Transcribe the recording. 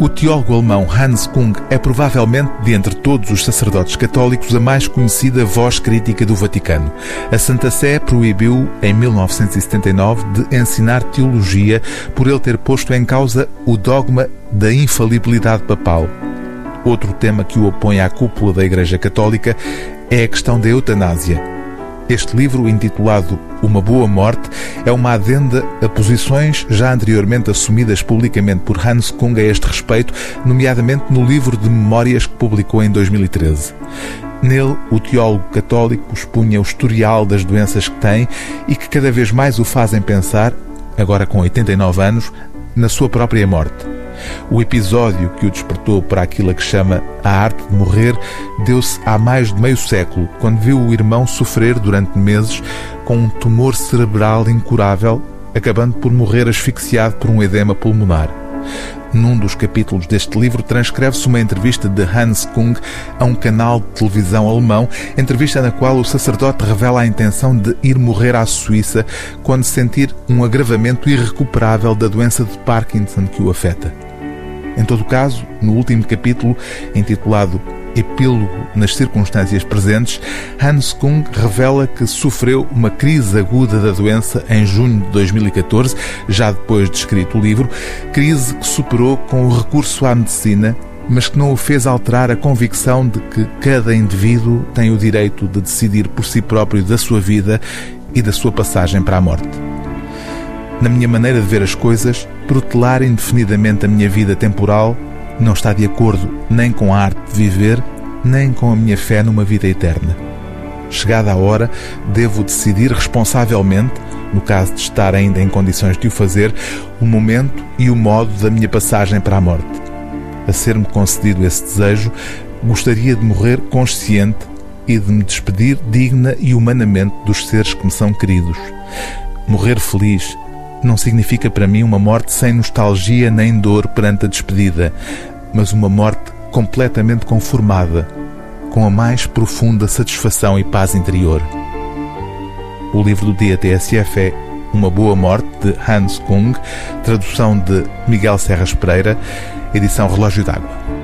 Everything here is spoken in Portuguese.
O teólogo alemão Hans Kung é provavelmente, de entre todos os sacerdotes católicos, a mais conhecida voz crítica do Vaticano. A Santa Sé proibiu, em 1979, de ensinar teologia por ele ter posto em causa o dogma da infalibilidade papal. Outro tema que o opõe à cúpula da Igreja Católica é a questão da eutanásia. Este livro, intitulado Uma Boa Morte, é uma adenda a posições já anteriormente assumidas publicamente por Hans Kung a este respeito, nomeadamente no livro de memórias que publicou em 2013. Nele, o teólogo católico expunha o historial das doenças que tem e que cada vez mais o fazem pensar, agora com 89 anos, na sua própria morte. O episódio que o despertou para aquilo que chama a arte de morrer deu-se há mais de meio século, quando viu o irmão sofrer durante meses com um tumor cerebral incurável, acabando por morrer asfixiado por um edema pulmonar. Num dos capítulos deste livro transcreve-se uma entrevista de Hans Kung a um canal de televisão alemão, entrevista na qual o sacerdote revela a intenção de ir morrer à Suíça quando sentir um agravamento irrecuperável da doença de Parkinson que o afeta. Em todo caso, no último capítulo, intitulado Epílogo nas circunstâncias presentes, Hans Kung revela que sofreu uma crise aguda da doença em junho de 2014, já depois de escrito o livro, crise que superou com o recurso à medicina, mas que não o fez alterar a convicção de que cada indivíduo tem o direito de decidir por si próprio da sua vida e da sua passagem para a morte na minha maneira de ver as coisas, protelar indefinidamente a minha vida temporal não está de acordo nem com a arte de viver, nem com a minha fé numa vida eterna. Chegada a hora, devo decidir responsavelmente, no caso de estar ainda em condições de o fazer, o momento e o modo da minha passagem para a morte. A ser-me concedido esse desejo, gostaria de morrer consciente e de me despedir digna e humanamente dos seres que me são queridos. Morrer feliz, não significa para mim uma morte sem nostalgia nem dor perante a despedida, mas uma morte completamente conformada, com a mais profunda satisfação e paz interior. O livro do dia TSF é Uma Boa Morte, de Hans Kung, tradução de Miguel Serras Pereira, edição Relógio d'Água.